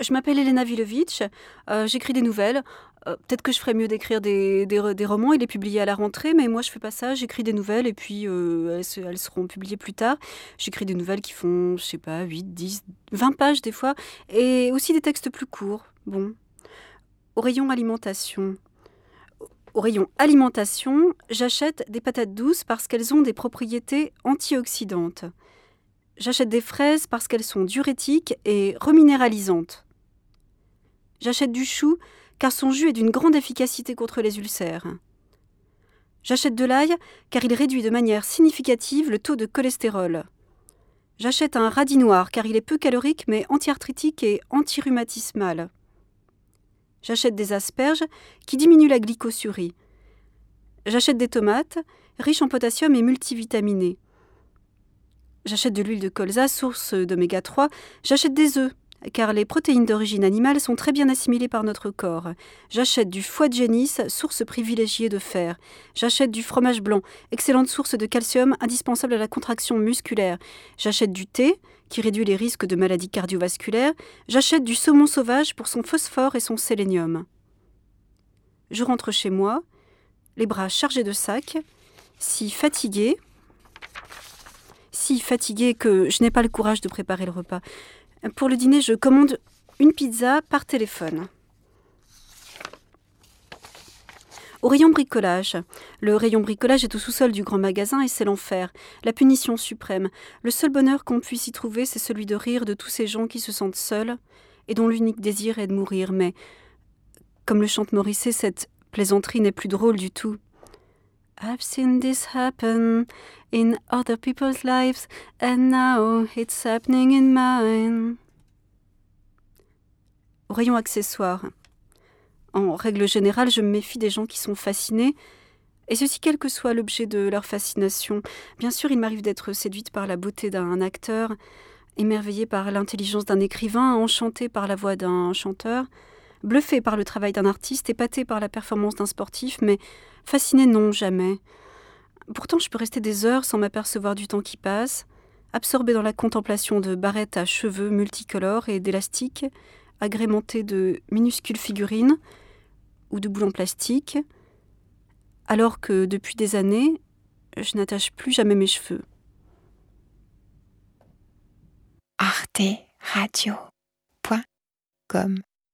Je, m'appelle Elena Vilovitch, euh, j'écris des nouvelles. Euh, Peut-être que je ferais mieux d'écrire des, romans et les publier à la rentrée, mais moi je fais pas ça, j'écris des nouvelles et puis euh, elles, elles seront publiées plus tard. J'écris des nouvelles qui font, je sais pas, 8, 10, 20 pages des fois, et aussi des textes plus courts. Bon. Au rayon alimentation. Au rayon alimentation, j'achète des patates douces parce qu'elles ont des propriétés antioxydantes. J'achète des fraises parce qu'elles sont diurétiques et reminéralisantes. J'achète du chou car son jus est d'une grande efficacité contre les ulcères. J'achète de l'ail car il réduit de manière significative le taux de cholestérol. J'achète un radis noir car il est peu calorique mais anti-arthritique et anti-rhumatismal. J'achète des asperges qui diminuent la glycosurie. J'achète des tomates riches en potassium et multivitaminées. J'achète de l'huile de colza, source d'oméga 3. J'achète des œufs, car les protéines d'origine animale sont très bien assimilées par notre corps. J'achète du foie de génisse, source privilégiée de fer. J'achète du fromage blanc, excellente source de calcium indispensable à la contraction musculaire. J'achète du thé, qui réduit les risques de maladies cardiovasculaires. J'achète du saumon sauvage pour son phosphore et son sélénium. Je rentre chez moi, les bras chargés de sacs, si fatiguée, si fatiguée que je n'ai pas le courage de préparer le repas. Pour le dîner, je commande une pizza par téléphone. Au rayon bricolage. Le rayon bricolage est au sous-sol du grand magasin et c'est l'enfer, la punition suprême. Le seul bonheur qu'on puisse y trouver, c'est celui de rire de tous ces gens qui se sentent seuls et dont l'unique désir est de mourir. Mais, comme le chante Morisset, cette plaisanterie n'est plus drôle du tout. I've seen this happen in other people's lives, and now it's happening in mine. Rayon accessoires. En règle générale, je me méfie des gens qui sont fascinés, et ceci quel que soit l'objet de leur fascination. Bien sûr, il m'arrive d'être séduite par la beauté d'un acteur, émerveillée par l'intelligence d'un écrivain, enchantée par la voix d'un chanteur, bluffée par le travail d'un artiste, épatée par la performance d'un sportif, mais fascinée non, jamais. Pourtant, je peux rester des heures sans m'apercevoir du temps qui passe, absorbée dans la contemplation de barrettes à cheveux multicolores et d'élastiques, agrémentées de minuscules figurines ou de boules en plastique, alors que depuis des années, je n'attache plus jamais mes cheveux. arteradio.com